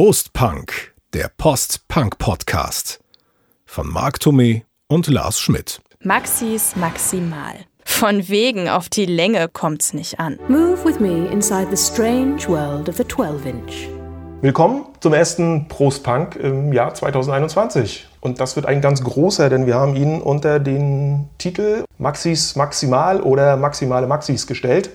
Prost Punk, der Post-Punk-Podcast von Marc Thomé und Lars Schmidt. Maxis Maximal. Von wegen auf die Länge kommt's nicht an. Move with me inside the strange world of the 12-inch. Willkommen zum ersten Prost Punk im Jahr 2021. Und das wird ein ganz großer, denn wir haben ihn unter den Titel Maxis Maximal oder Maximale Maxis gestellt.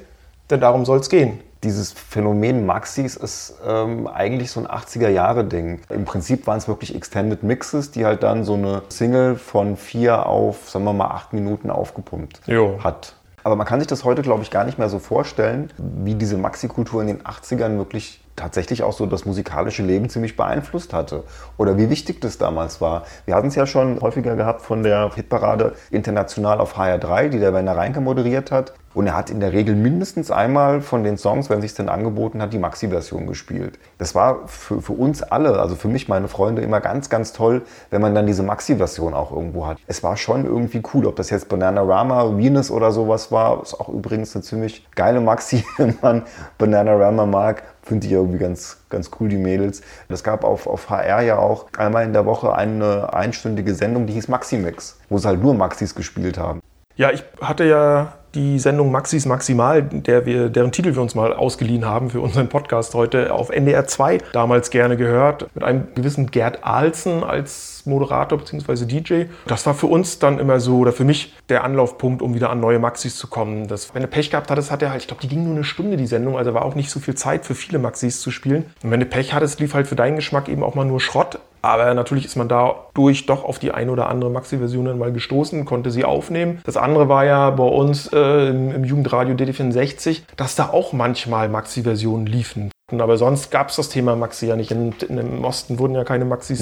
Denn darum soll es gehen. Dieses Phänomen Maxis ist ähm, eigentlich so ein 80er-Jahre-Ding. Im Prinzip waren es wirklich Extended Mixes, die halt dann so eine Single von vier auf, sagen wir mal, acht Minuten aufgepumpt Jo. hat. Aber man kann sich das heute, glaube ich, gar nicht mehr so vorstellen, wie diese Maxi-Kultur in den 80ern wirklich tatsächlich auch so das musikalische Leben ziemlich beeinflusst hatte. Oder wie wichtig das damals war. Wir hatten es ja schon häufiger gehabt von der Hitparade International auf HR3, die der Werner Reinke moderiert hat. Und er hat in der Regel mindestens einmal von den Songs, wenn sich denn angeboten hat, die Maxi-Version gespielt. Das war für, für uns alle, also für mich, meine Freunde, immer ganz, ganz toll, wenn man dann diese Maxi-Version auch irgendwo hat. Es war schon irgendwie cool, ob das jetzt Bananarama, Venus oder sowas war. Ist auch übrigens eine ziemlich geile Maxi, wenn man Bananarama mag. Finde ich irgendwie ganz, ganz cool, die Mädels. Es gab auf, auf HR ja auch einmal in der Woche eine einstündige Sendung, die hieß Maxi-Mix, wo sie halt nur Maxis gespielt haben. Ja, ich hatte ja die Sendung Maxis Maximal, der wir, deren Titel wir uns mal ausgeliehen haben für unseren Podcast heute, auf NDR 2 damals gerne gehört, mit einem gewissen Gerd Ahlsen als Moderator bzw. DJ. Das war für uns dann immer so, oder für mich der Anlaufpunkt, um wieder an neue Maxis zu kommen. Das, wenn er Pech gehabt hattest, hat er halt, ich glaube, die ging nur eine Stunde, die Sendung, also war auch nicht so viel Zeit für viele Maxis zu spielen. Und wenn du Pech hattest, lief halt für deinen Geschmack eben auch mal nur Schrott. Aber natürlich ist man dadurch doch auf die eine oder andere Maxi-Version dann mal gestoßen, konnte sie aufnehmen. Das andere war ja bei uns äh, im, im Jugendradio DD64, dass da auch manchmal Maxi-Versionen liefen. Aber sonst gab es das Thema Maxi ja nicht. In, in, Im Osten wurden ja keine Maxis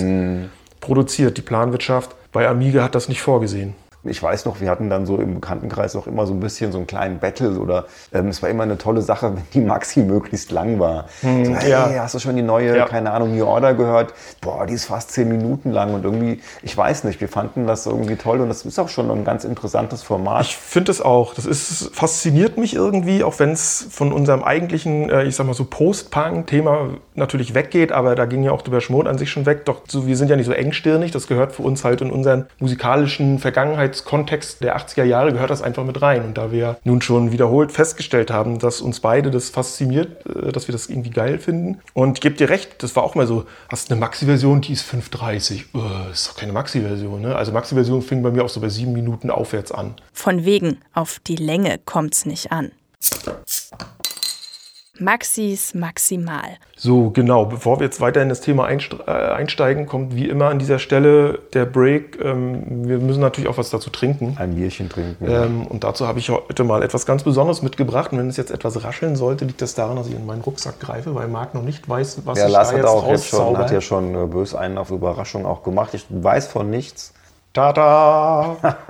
produziert. Die Planwirtschaft bei Amiga hat das nicht vorgesehen. Ich weiß noch, wir hatten dann so im Bekanntenkreis auch immer so ein bisschen so einen kleinen Battle oder ähm, es war immer eine tolle Sache, wenn die Maxi möglichst lang war. so, hey, ja. hast du schon die neue, Ja. keine Ahnung, New Order gehört? Boah, die ist fast zehn Minuten lang und irgendwie, ich weiß nicht, wir fanden das irgendwie toll und das ist auch schon ein ganz interessantes Format. Ich finde es auch. Das ist, fasziniert mich irgendwie, auch wenn es von unserem eigentlichen, äh, ich sag mal so Post-Punk-Thema natürlich weggeht, aber da ging ja auch der Schmod an sich schon weg. Doch so, wir sind ja nicht so engstirnig. Das gehört für uns halt in unseren musikalischen Vergangenheitskontext der 80er Jahre gehört das einfach mit rein. Und da wir nun schon wiederholt festgestellt haben, dass uns beide das fasziniert, äh, dass wir das irgendwie geil finden. Und ich gebe dir recht, das war auch mal so, hast eine Maxi-Version, die ist 5,30. Uh, ist doch keine Maxi-Version, ne? Also Maxi-Version fing bei mir auch so bei sieben Minuten aufwärts an. Von wegen auf die Länge kommt's nicht an. Maxis Maximal. So, genau. Bevor wir jetzt weiter in das Thema äh, einsteigen, kommt wie immer an dieser Stelle der Break. Ähm, wir müssen natürlich auch was dazu trinken. ein Bierchen trinken. Ähm, und dazu habe ich heute mal etwas ganz Besonderes mitgebracht. Und wenn es jetzt etwas rascheln sollte, liegt das daran, dass ich in meinen Rucksack greife, weil Marc noch nicht weiß, was Ja, ich Lars da hat jetzt auch jetzt schon, hat ja schon äh, bös einen auf Überraschung auch gemacht. Ich weiß von nichts. Tada!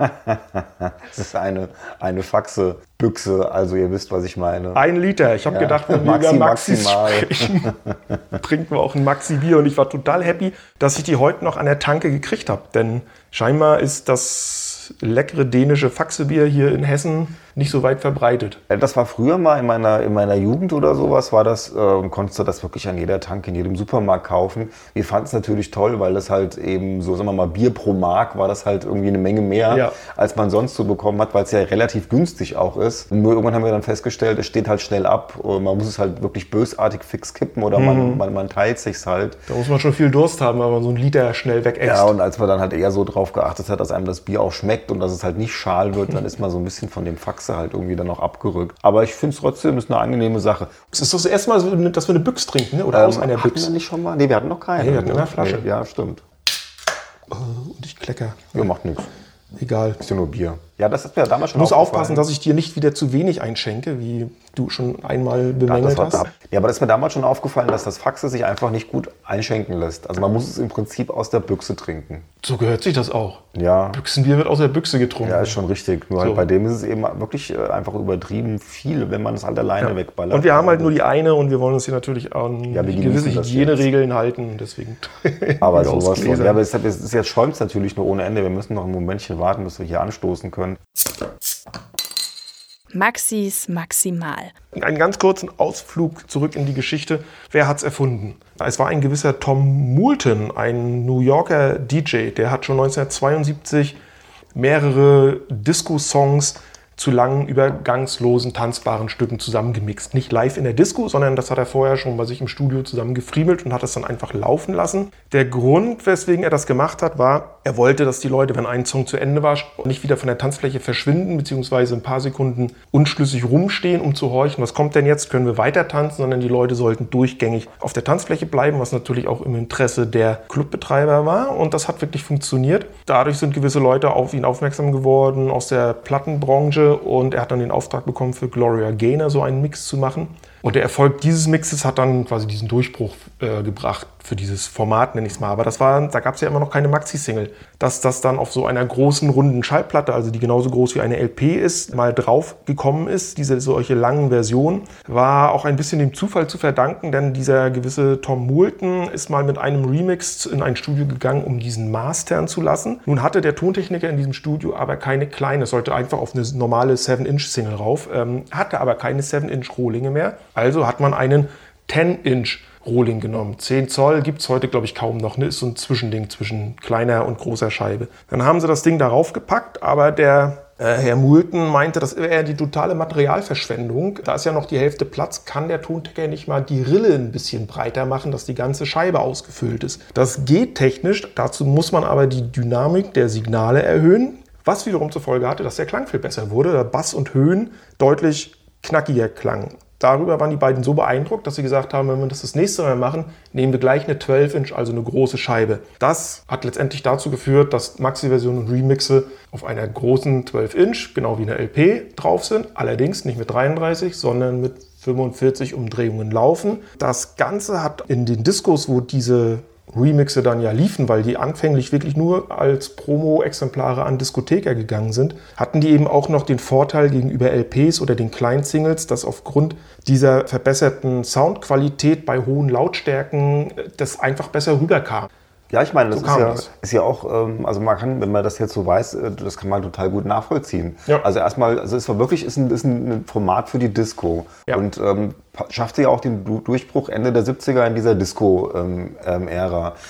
Das ist eine, eine Faxe-Büchse, also ihr wisst, was ich meine. Ein Liter. Ich habe Ja. gedacht, wenn wir Maxi über Maxis maximal. sprechen, trinken wir auch ein Maxi-Bier. Und ich war total happy, dass ich die heute noch an der Tanke gekriegt habe. Denn scheinbar ist das leckere dänische Faxebier hier in Hessen nicht so weit verbreitet. Ja, Das war früher mal in meiner, in meiner Jugend oder sowas, war das, äh, konntest du das wirklich an jeder Tank, in jedem Supermarkt kaufen. Wir fanden es natürlich toll, weil das halt eben so, sagen wir mal, Bier pro Mark war das halt irgendwie eine Menge mehr, Ja. als man sonst so bekommen hat, weil es ja relativ günstig auch ist. Nur irgendwann haben wir dann festgestellt, es steht halt schnell ab. und Man muss es halt wirklich bösartig fix kippen oder Mhm. man, man, man teilt sich's halt. Da muss man schon viel Durst haben, weil man so einen Liter schnell wegäxt. Ja, und als man dann halt eher so drauf geachtet hat, dass einem das Bier auch schmeckt und dass es halt nicht schal wird, dann ist man so ein bisschen von dem Faxe halt irgendwie dann noch abgerückt. Aber ich finde es trotzdem, ist eine angenehme Sache. es ist doch das erste Mal, dass wir eine Büchs trinken, ne? oder aus einer Ähm, hatten wir Büchs. nicht schon mal? Nee, wir hatten noch keine. Nee, wir hatten immer Flasche. Nee, ja, stimmt. Und ich klecker. Ja, macht nichts. Egal. Ist ja nur Bier. Ja, das ist mir damals schon muss aufgefallen. aufpassen, dass ich dir nicht wieder zu wenig einschenke, wie du schon einmal Ja, bemängelt war, hast. ja, aber das ist mir damals schon aufgefallen, dass das Faxe sich einfach nicht gut einschenken lässt. Also man muss es im Prinzip aus der Büchse trinken. So gehört sich das auch. Ja, Büchsenbier wird aus der Büchse getrunken. ja ist schon richtig. Nur So. halt bei dem ist es eben wirklich äh, einfach übertrieben viel, wenn man es halt alleine wegballert. Und wir haben halt nur die eine und wir wollen uns hier natürlich an Ja, gewisse Hygieneregeln halten. Deswegen Aber sowas. Ja, aber es ist jetzt schäumt es natürlich nur ohne Ende. Wir müssen noch ein Momentchen warten, bis wir hier anstoßen können. Maxis Maximal. Einen ganz kurzen Ausflug zurück in die Geschichte. Wer hat's erfunden? Es war ein gewisser Tom Moulton, ein New Yorker DJ, der hat schon 1972 mehrere Disco-Songs zu langen, übergangslosen, tanzbaren Stücken zusammengemixt. Nicht live in der Disco, sondern das hat er vorher schon bei sich im Studio zusammen gefriemelt und hat es dann einfach laufen lassen. Der Grund, weswegen er das gemacht hat, war, er wollte, dass die Leute, wenn ein Song zu Ende war, nicht wieder von der Tanzfläche verschwinden, beziehungsweise ein paar Sekunden unschlüssig rumstehen, um zu horchen, was kommt denn jetzt, können wir weiter tanzen, sondern die Leute sollten durchgängig auf der Tanzfläche bleiben, was natürlich auch im Interesse der Clubbetreiber war. Und das hat wirklich funktioniert. Dadurch sind gewisse Leute auf ihn aufmerksam geworden aus der Plattenbranche und er hat dann den Auftrag bekommen, für Gloria Gaynor so einen Mix zu machen. Und der Erfolg dieses Mixes hat dann quasi diesen Durchbruch äh, gebracht für dieses Format, nenne ich es mal. Aber das war, da gab es ja immer noch keine Maxi-Single. Dass das dann auf so einer großen, runden Schallplatte, also die genauso groß wie eine LP ist, mal drauf gekommen ist, diese solche langen Versionen, war auch ein bisschen dem Zufall zu verdanken, denn dieser gewisse Tom Moulton ist mal mit einem Remix in ein Studio gegangen, um diesen mastern zu lassen. Nun hatte der Tontechniker in diesem Studio aber keine kleine, sollte einfach auf eine normale 7-Inch-Single rauf, ähm, hatte aber keine 7-Inch-Rohlinge mehr. Also hat man einen 10-Inch Rohling genommen. 10 Zoll gibt es heute, glaube ich, kaum noch. Ne? Ist so ein Zwischending zwischen kleiner und großer Scheibe. Dann haben sie das Ding darauf gepackt, aber der äh, Herr Moulton meinte, das wäre die totale Materialverschwendung. Da ist ja noch die Hälfte Platz. Kann der Tontechniker nicht mal die Rille ein bisschen breiter machen, dass die ganze Scheibe ausgefüllt ist? Das geht technisch. Dazu muss man aber die Dynamik der Signale erhöhen. Was wiederum zur Folge hatte, dass der Klang viel besser wurde, der Bass und Höhen deutlich knackiger klangen darüber waren die beiden so beeindruckt, dass sie gesagt haben, wenn wir das das nächste Mal machen, nehmen wir gleich eine 12-Inch, also eine große Scheibe. Das hat letztendlich dazu geführt, dass Maxi-Versionen und Remixe auf einer großen 12-Inch, genau wie eine LP, drauf sind. Allerdings nicht mit 33, sondern mit 45 Umdrehungen laufen. Das Ganze hat in den Diskos, wo diese Remixe dann ja liefen, weil die anfänglich wirklich nur als Promo-Exemplare an Diskotheker gegangen sind, hatten die eben auch noch den Vorteil gegenüber LPs oder den Klein-Singles, dass aufgrund dieser verbesserten Soundqualität bei hohen Lautstärken das einfach besser rüberkam. Ja, ich meine, das, so ist, ja, das. ist, ja, auch, ähm, also man kann, wenn man das jetzt so weiß, äh, das kann man total gut nachvollziehen. Ja. Also erstmal, also es war wirklich ist ein, ist ein Format für die Disco ja. und ähm, schaffte ja auch den Durchbruch Ende der 70er in dieser Disco-Ära. Ähm, ähm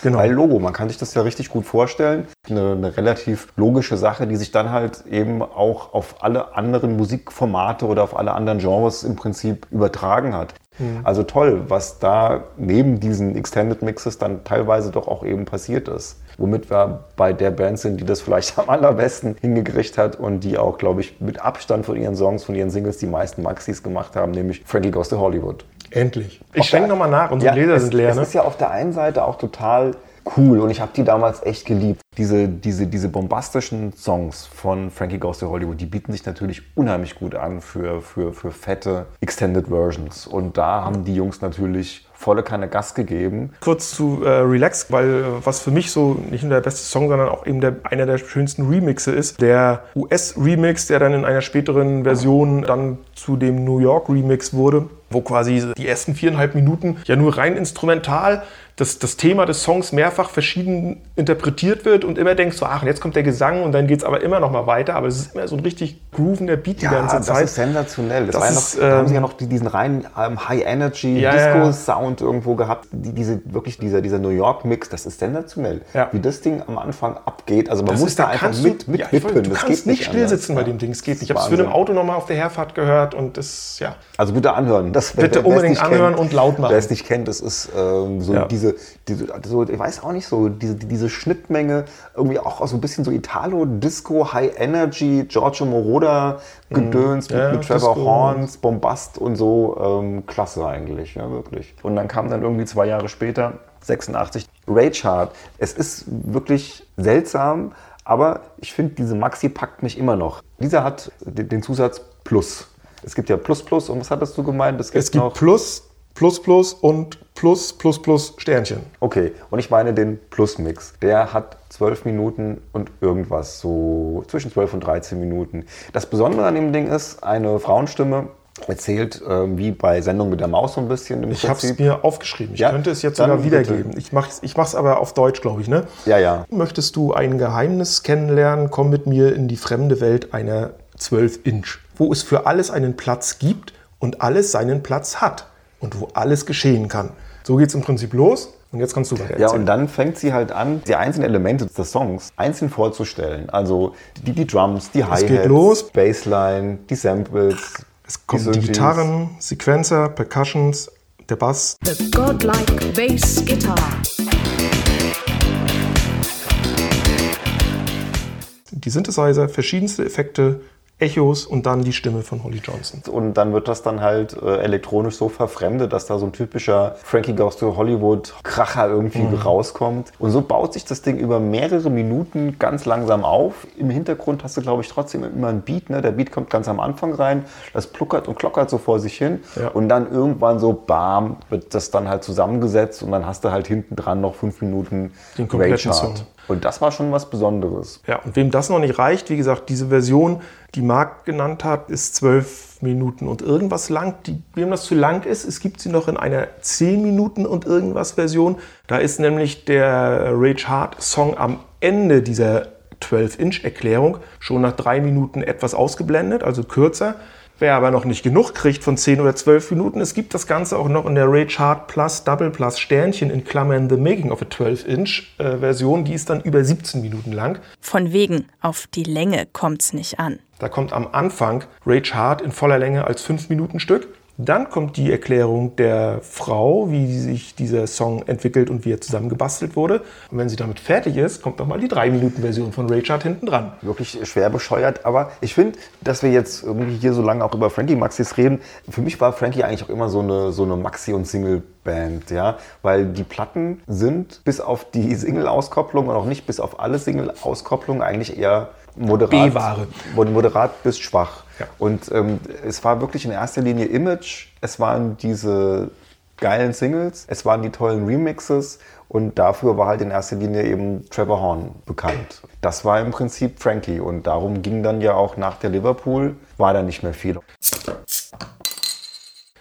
genau. Weil Logo, man kann sich das ja richtig gut vorstellen. Eine, eine, relativ logische Sache, die sich dann halt eben auch auf alle anderen Musikformate oder auf alle anderen Genres im Prinzip übertragen hat. Mhm. Also toll, was da neben diesen Extended Mixes dann teilweise doch auch eben passiert ist. Womit wir bei der Band sind, die das vielleicht am allerbesten hingekriegt hat und die auch, glaube ich, mit Abstand von ihren Songs, von ihren Singles die meisten Maxis gemacht haben, nämlich Frankie Goes to Hollywood. Endlich. Ich schenke nochmal nach, unsere ja, Gläser sind leer. Es ne? ist ja auf der einen Seite auch total cool und ich habe die damals echt geliebt. Diese, diese, diese bombastischen Songs von Frankie Goes to Hollywood, die bieten sich natürlich unheimlich gut an für, für, für fette Extended Versions. Und da haben die Jungs natürlich volle Kanne Gas gegeben. Kurz zu äh, Relax, weil äh, was für mich so nicht nur der beste Song, sondern auch eben der, einer der schönsten Remixe ist. Der US-Remix, der dann in einer späteren Version dann zu dem New York-Remix wurde, wo quasi die ersten viereinhalb Minuten ja nur rein instrumental dass das Thema des Songs mehrfach verschieden interpretiert wird und immer denkst du, ach, und jetzt kommt der Gesang und dann geht es aber immer noch mal weiter. Aber es ist immer so ein richtig groovender Beat ja, die ganze Zeit. das ist sensationell. Das, das ist, noch, da haben sie ja ähm, noch diesen reinen ähm, High-Energy-Disco-Sound ja, ja. irgendwo gehabt. Die, diese, wirklich dieser, dieser New York-Mix, das ist sensationell. Wie das Ding am Anfang abgeht. Also man das muss ist, da einfach mit, mit du, wippen. Du das kannst nicht still sitzen bei dem Ding. Es geht nicht. Ich habe es für im Auto nochmal auf der Herfahrt gehört und das, ja. Also bitte anhören. Das, bitte unbedingt anhören kennt, und laut machen. Wer es nicht kennt, das ist ähm, so diese, diese so, ich weiß auch nicht so, diese, diese Schnittmenge, irgendwie auch so ein bisschen so Italo, Disco, High Energy, Giorgio Moroder, Gedöns mm, mit, ja, mit, Trevor Disco. Horns, Bombast und so. Ähm, klasse eigentlich, ja, wirklich. Und dann kam dann irgendwie zwei Jahre später, 86, Rage Hard. Es ist wirklich seltsam, aber ich finde, diese Maxi packt mich immer noch. Dieser hat den Zusatz Plus. Es gibt ja Plus Plus und was hattest du gemeint? Es gibt, es gibt Plus, Plus Plus und Plus Plus Plus Sternchen. Okay, und ich meine den Plus-Mix. Der hat 12 Minuten und irgendwas, so zwischen 12 und 13 Minuten. Das Besondere an dem Ding ist, eine Frauenstimme erzählt, äh, wie bei Sendung mit der Maus so ein bisschen. ich habe es mir aufgeschrieben. Ich ja? könnte es jetzt sogar wiedergeben. Bitte. Ich mache es ich aber auf Deutsch, glaube ich. Ne? Ja, ja. Möchtest du ein Geheimnis kennenlernen? Komm mit mir in die fremde Welt einer 12 Inch, wo es für alles einen Platz gibt und alles seinen Platz hat und wo alles geschehen kann. So geht es im Prinzip los. Und jetzt kannst du weiter Ja, und dann fängt sie halt an, die einzelnen Elemente des Songs einzeln vorzustellen. Also die, die Drums, die Hi-Hats, geht los. Bassline, die Samples. es kommen die, Synthes. Gitarren, Sequencer, Percussions, der Bass. The godlike bass guitar. die Synthesizer, verschiedenste Effekte, Echos und dann die Stimme von Holly Johnson. Und dann wird das dann halt äh, elektronisch so verfremdet, dass da so ein typischer Frankie Goes to Hollywood Kracher irgendwie Mhm. rauskommt. Und so baut sich das Ding über mehrere Minuten ganz langsam auf. Im Hintergrund hast du, glaube ich, trotzdem immer einen Beat. Ne? Der Beat kommt ganz am Anfang rein, das pluckert und klockert so vor sich hin. Ja. Und dann irgendwann so, bam, wird das dann halt zusammengesetzt und dann hast du halt hinten dran noch fünf Minuten Den kompletten Song. Und das war schon was Besonderes. Ja, und wem das noch nicht reicht, wie gesagt, diese Version, die Marc genannt hat, ist zwölf Minuten und irgendwas lang. Die, wem das zu lang ist, es gibt sie noch in einer 10 Minuten und irgendwas Version. Da ist nämlich der Rage Hard Song am Ende dieser 12-Inch-Erklärung schon nach drei Minuten etwas ausgeblendet, also kürzer. Wer aber noch nicht genug kriegt von 10 oder 12 Minuten, es gibt das Ganze auch noch in der Rage Hard Plus Double Plus Sternchen in Klammern The Making of a 12-Inch äh, Version. Die ist dann über 17 Minuten lang. Von wegen, auf die Länge kommt's nicht an. Da kommt am Anfang Rage Hard in voller Länge als 5 Minuten Stück. Dann kommt die Erklärung der Frau, wie sich dieser Song entwickelt und wie er zusammengebastelt wurde. Und wenn sie damit fertig ist, kommt nochmal die 3-Minuten-Version von Rage Hard hinten dran. wirklich schwer bescheuert. Aber ich finde, dass wir jetzt irgendwie hier so lange auch über Frankie Maxis reden. Für mich war Frankie eigentlich auch immer so eine, so eine Maxi- und Single-Band, ja. Weil die Platten sind bis auf die Single-Auskopplung und auch nicht bis auf alle Single-Auskopplungen eigentlich eher moderat. B-Ware. Moderat bis schwach. Ja. Und ähm, es war wirklich in erster Linie Image. Es waren diese geilen Singles, es waren die tollen Remixes und dafür war halt in erster Linie eben Trevor Horn bekannt. Das war im Prinzip Frankie und darum ging dann ja auch nach der Liverpool, war da nicht mehr viel.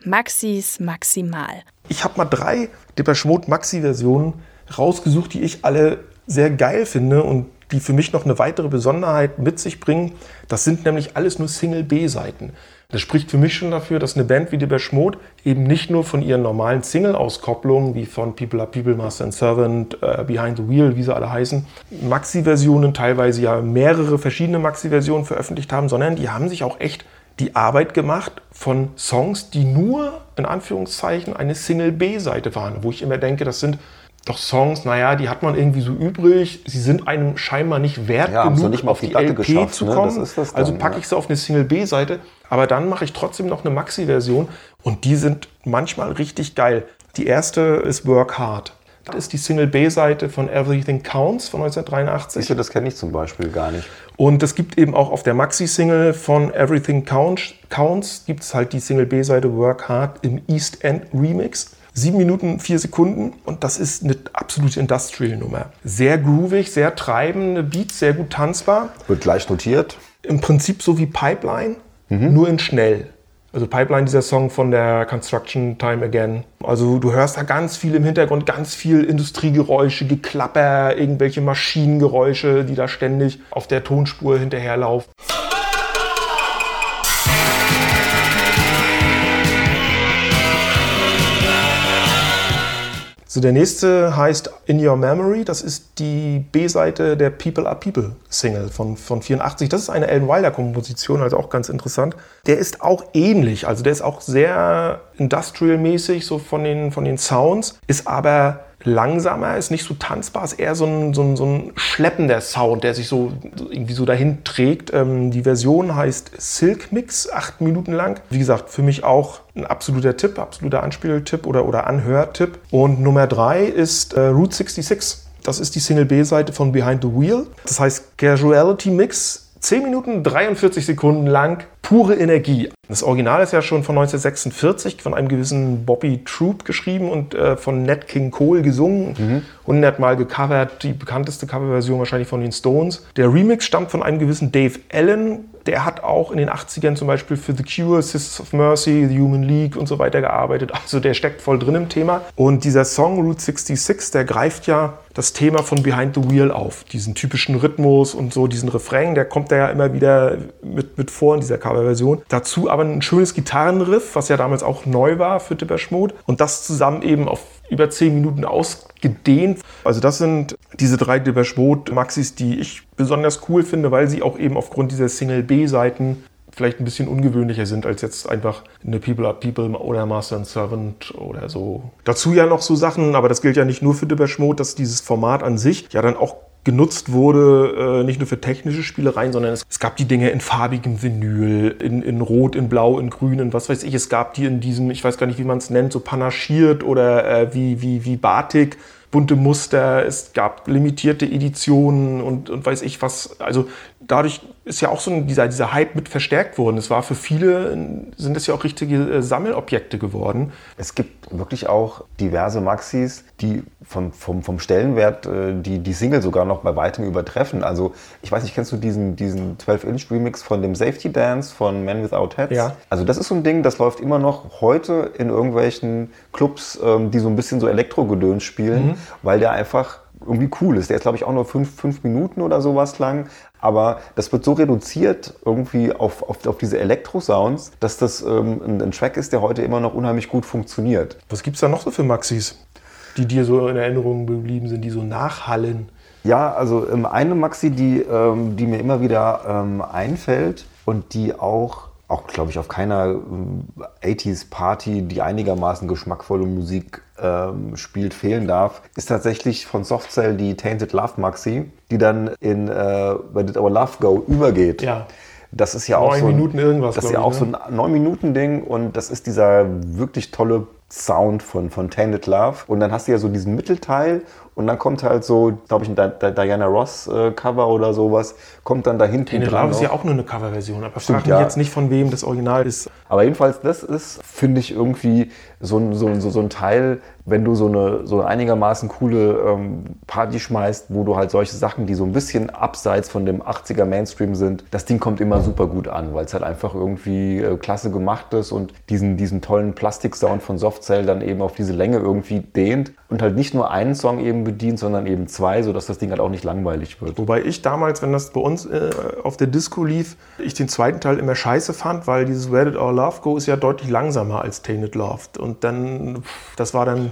Maxis maximal. Ich habe mal drei Depeche Mode Maxi-Versionen rausgesucht, die ich alle sehr geil finde und die für mich noch eine weitere Besonderheit mit sich bringen. Das sind nämlich alles nur Single-B-Seiten. Das spricht für mich schon dafür, dass eine Band wie Depeche Mode eben nicht nur von ihren normalen Single-Auskopplungen, wie von People Are People, Master and Servant, äh, Behind the Wheel, wie sie alle heißen, Maxi-Versionen, teilweise ja mehrere verschiedene Maxi-Versionen veröffentlicht haben, sondern die haben sich auch echt die Arbeit gemacht von Songs, die nur in Anführungszeichen eine Single-B-Seite waren, wo ich immer denke, das sind doch Songs, naja, die hat man irgendwie so übrig, sie sind einem scheinbar nicht wert Ja, genug, nicht mal auf die geschafft, zu ne? kommen. Das ist das dann, also packe ich sie auf eine Single-B-Seite, aber dann mache ich trotzdem noch eine Maxi-Version und die sind manchmal richtig geil. Die erste ist Work Hard. Das ist die Single-B-Seite von Everything Counts von 1983. Siehst du, das kenne ich zum Beispiel gar nicht. Und es gibt eben auch auf der Maxi-Single von Everything Counts, Counts gibt es halt die Single-B-Seite Work Hard im East End Remix. Sieben Minuten, vier Sekunden und das ist eine absolute Industrial-Nummer. Sehr groovig, sehr treibende Beats, sehr gut tanzbar. Wird gleich notiert. Im Prinzip so wie Pipeline, nur in schnell. Also Pipeline, dieser Song von der Construction Time Again. Also du hörst da ganz viel im Hintergrund, ganz viel Industriegeräusche, Geklapper, irgendwelche Maschinengeräusche, die da ständig auf der Tonspur hinterherlaufen. So, der nächste heißt In Your Memory. Das ist die B-Seite der People Are People Single von, von 84. Das ist eine Ellen Wilder Komposition, also auch ganz interessant. Der ist auch ähnlich, also der ist auch sehr industrial-mäßig, so von den, von den Sounds, ist aber langsamer, ist nicht so tanzbar, ist eher so ein, so ein, so ein schleppender Sound, der sich so irgendwie so dahin trägt. Ähm, die Version heißt Silk Mix, acht Minuten lang. Wie gesagt, für mich auch ein absoluter Tipp, absoluter Anspieltipp oder, oder Anhörtipp. Und Nummer drei ist äh, Route 66. Das ist die Single B-Seite von Behind the Wheel. Das heißt Casuality Mix. 10 Minuten 43 Sekunden lang pure Energie. Das Original ist ja schon von 1946 von einem gewissen Bobby Troop geschrieben und äh, von Nat King Cole gesungen. 100 Mal gecovert, die bekannteste Coverversion wahrscheinlich von den Stones. Der Remix stammt von einem gewissen Dave Allen. Der hat auch in den 80ern zum Beispiel für The Cure, Sisters of Mercy, The Human League und so weiter gearbeitet. Also der steckt voll drin im Thema. Und dieser Song Route 66, der greift ja das Thema von Behind the Wheel auf. Diesen typischen Rhythmus und so, diesen Refrain, der kommt da ja immer wieder mit, mit vor in dieser Coverversion. Dazu aber ein schönes Gitarrenriff, was ja damals auch neu war für Depeche Mode. Und das zusammen eben auf über zehn Minuten ausgedehnt. Also das sind diese drei Depeche Mode Maxis, die ich besonders cool finde, weil sie auch eben aufgrund dieser Single B-Seiten vielleicht ein bisschen ungewöhnlicher sind als jetzt einfach eine People Are People oder Master and Servant oder so. Dazu ja noch so Sachen, aber das gilt ja nicht nur für Depeche Mode, dass dieses Format an sich ja dann auch genutzt wurde, äh, nicht nur für technische Spielereien, sondern es, es, gab die Dinge in farbigem Vinyl, in, in Rot, in Blau, in Grün, in was weiß ich. Es gab die in diesem, ich weiß gar nicht, wie man es nennt, so panaschiert oder äh, wie, wie, wie Batik bunte Muster, es gab limitierte Editionen und, und weiß ich was. Also dadurch ist ja auch so ein, dieser, dieser Hype mit verstärkt worden. Es war für viele, sind es ja auch richtige äh, Sammelobjekte geworden. Es gibt wirklich auch diverse Maxis, die vom, vom, vom Stellenwert äh, die, die Single sogar noch bei weitem übertreffen. Also ich weiß nicht, kennst du diesen, diesen 12-Inch-Remix von dem Safety Dance von Men Without Heads? Ja. Also das ist so ein Ding, das läuft immer noch heute in irgendwelchen Clubs, ähm, die so ein bisschen so Elektro-Gedöns spielen, mhm. weil der einfach irgendwie cool ist. Der ist, glaube ich, auch nur fünf, fünf Minuten oder sowas lang. Aber das wird so reduziert irgendwie auf, auf, auf diese Elektro-Sounds, dass das ähm, ein, ein, Track ist, der heute immer noch unheimlich gut funktioniert. Was gibt es da noch so für Maxis, die dir so in Erinnerung geblieben sind, die so nachhallen? Ja, also ähm, eine Maxi, die, ähm, die mir immer wieder ähm, einfällt und die auch auch, glaube ich, auf keiner 80s-Party, ähm, die einigermaßen geschmackvolle Musik ähm, spielt, fehlen darf, ist tatsächlich von Softcell die Tainted Love Maxi, die dann in äh, Where Did Our Love Go übergeht. Ja. Das ist ja auch so ein, Minuten irgendwas. Das ist ja auch ne? so ein 9 Minuten Ding und das ist dieser wirklich tolle Sound von, von Tainted Love. Und dann hast du ja so diesen Mittelteil und dann kommt halt so, glaube ich, ein Diana Ross äh, Cover oder sowas, kommt dann da hinten Tainted Love ist ja auch nur eine Coverversion, aber Stimmt, frag mich ja. jetzt nicht, von wem das Original ist. Aber jedenfalls, das ist, finde ich, irgendwie so ein, so, so, so ein Teil, wenn du so eine, so einigermaßen coole ähm, Party schmeißt, wo du halt solche Sachen, die so ein bisschen abseits von dem 80er Mainstream sind, das Ding kommt immer super gut an, weil es halt einfach irgendwie äh, klasse gemacht ist und diesen, diesen tollen Plastiksound von Softcell dann eben auf diese Länge irgendwie dehnt und halt nicht nur einen Song eben bedient, sondern eben zwei, sodass das Ding halt auch nicht langweilig wird. Wobei ich damals, wenn das bei uns äh, auf der Disco lief, ich den zweiten Teil immer scheiße fand, weil dieses Where Did Our Love Go ist ja deutlich langsamer als Tainted Love. Und dann, das war dann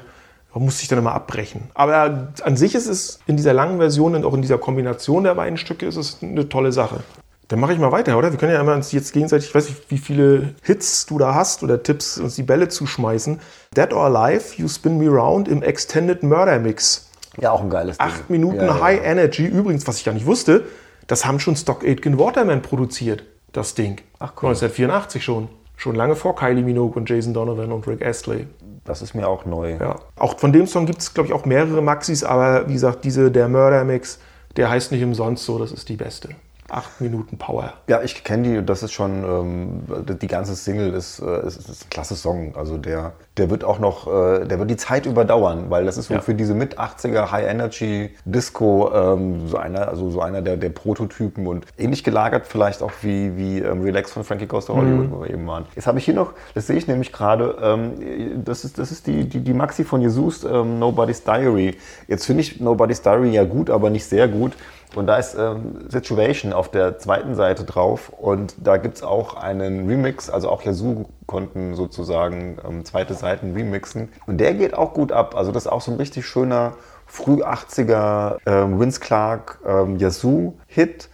musste ich dann immer abbrechen. Aber an sich ist es in dieser langen Version und auch in dieser Kombination der beiden Stücke ist es eine tolle Sache. Dann mache ich mal weiter, oder? Wir können ja immer uns jetzt gegenseitig, ich weiß nicht, wie viele Hits du da hast oder Tipps, uns die Bälle zuschmeißen. Dead or Alive, You Spin Me Round im Extended Murder Mix. Ja, auch ein geiles Ding. Acht Minuten ja, High ja. Energy. Übrigens, was ich gar nicht wusste, das haben schon Stock Aitken Waterman produziert, das Ding. Ach cool. 1984 schon. Schon lange vor Kylie Minogue und Jason Donovan und Rick Astley. Das ist mir auch neu. Ja. Auch von dem Song gibt es, glaube ich, auch mehrere Maxis, aber wie gesagt, diese, der Murder Mix, der heißt nicht umsonst so, das ist die beste acht Minuten Power. Ja, ich kenne die, das ist schon, ähm, die ganze Single ist, äh, ist, ist, ein klasse Song. Also der, der wird auch noch, äh, der wird die Zeit überdauern, weil das ist so ja. für diese mit 80er High Energy Disco ähm, so einer, also so einer der, der Prototypen und ähnlich gelagert vielleicht auch wie, wie ähm, Relax von Frankie Costa Hollywood, mhm. wo wir eben waren. Jetzt habe ich hier noch, das sehe ich nämlich gerade, ähm, das ist, das ist die, die, die Maxi von Jesus, ähm, Nobody's Diary. Jetzt finde ich Nobody's Diary ja gut, aber nicht sehr gut. Und da ist ähm, Situation auf der zweiten Seite drauf und da gibt es auch einen Remix, also auch Yazoo konnten sozusagen ähm, zweite Seiten remixen. Und der geht auch gut ab. Also das ist auch so ein richtig schöner früh 80er ähm, Vince Clark ähm, Yazoo-Hit.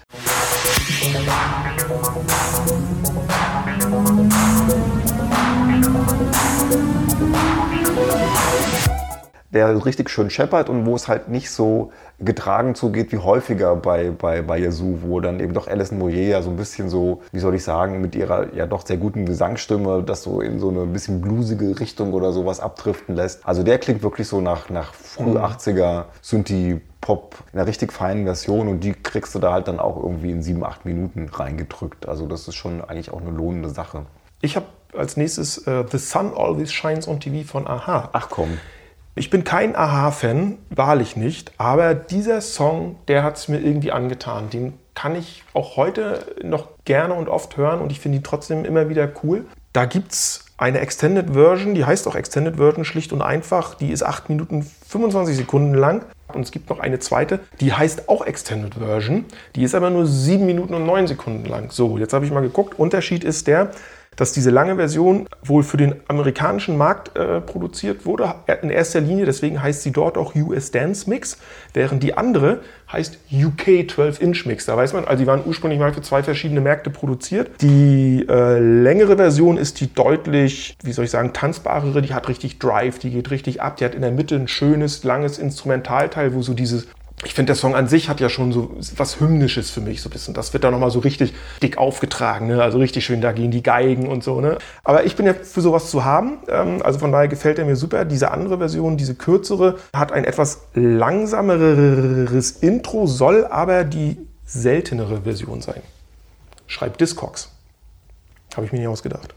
Der richtig schön scheppert und wo es halt nicht so getragen zugeht wie häufiger bei, bei, bei Yazoo, wo dann eben doch Alison Moyer ja so ein bisschen so, wie soll ich sagen, mit ihrer ja doch sehr guten Gesangsstimme das so in so eine bisschen blusige Richtung oder sowas abdriften lässt. Also der klingt wirklich so nach, nach früh 80er mhm. Synthie Pop in einer richtig feinen Version und die kriegst du da halt dann auch irgendwie in sieben, acht Minuten reingedrückt. Also das ist schon eigentlich auch eine lohnende Sache. Ich habe als nächstes uh, The Sun Always Shines on TV von Aha. Ach komm. Ich bin kein Aha-Fan, wahrlich nicht, aber dieser Song, der hat es mir irgendwie angetan. Den kann ich auch heute noch gerne und oft hören und ich finde ihn trotzdem immer wieder cool. Da gibt es eine Extended Version, die heißt auch Extended Version schlicht und einfach. Die ist 8 Minuten 25 Sekunden lang. Und es gibt noch eine zweite, die heißt auch Extended Version. Die ist aber nur 7 Minuten und 9 Sekunden lang. So, jetzt habe ich mal geguckt. Unterschied ist der, dass diese lange Version wohl für den amerikanischen Markt äh, produziert wurde, in erster Linie, deswegen heißt sie dort auch US Dance Mix, während die andere heißt UK 12 Inch Mix. Da weiß man, also die waren ursprünglich mal für zwei verschiedene Märkte produziert. Die äh, längere Version ist die deutlich, wie soll ich sagen, tanzbarere, die hat richtig Drive, die geht richtig ab, die hat in der Mitte ein schönes, langes Instrumentalteil, wo so dieses ich finde, der Song an sich hat ja schon so was Hymnisches für mich so ein bisschen. Das wird da nochmal so richtig dick aufgetragen, ne? also richtig schön, da gehen die Geigen und so. Ne? Aber ich bin ja für sowas zu haben, ähm, also von daher gefällt er mir super. Diese andere Version, diese kürzere, hat ein etwas langsameres Intro, soll aber die seltenere Version sein. Schreibt Discogs. Habe ich mir nicht ausgedacht.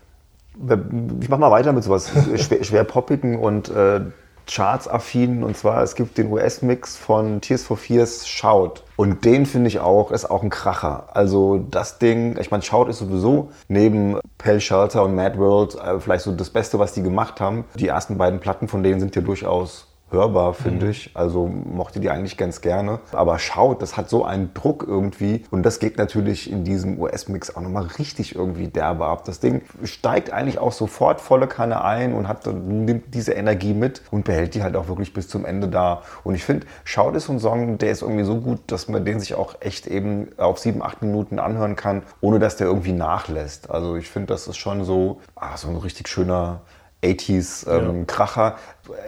Ich mache mal weiter mit sowas schwer, schwer poppigen und äh, Charts-affin. Und zwar, es gibt den US-Mix von Tears for Fears Shout. Und den finde ich auch, ist auch ein Kracher. Also das Ding, ich meine, Shout ist sowieso neben Pale Shelter und Mad World äh, vielleicht so das Beste, was die gemacht haben. Die ersten beiden Platten von denen sind ja durchaus hörbar, finde mhm. ich. Also mochte die eigentlich ganz gerne. Aber schaut, das hat so einen Druck irgendwie. Und das geht natürlich in diesem US-Mix auch nochmal richtig irgendwie derbe ab. Das Ding steigt eigentlich auch sofort volle Kanne ein und hat, nimmt diese Energie mit und behält die halt auch wirklich bis zum Ende da. Und ich finde, Schaut ist so ein Song, der ist irgendwie so gut, dass man den sich auch echt eben auf sieben, acht Minuten anhören kann, ohne dass der irgendwie nachlässt. Also ich finde, das ist schon so, ah, so ein richtig schöner 80s ähm, ja. Kracher.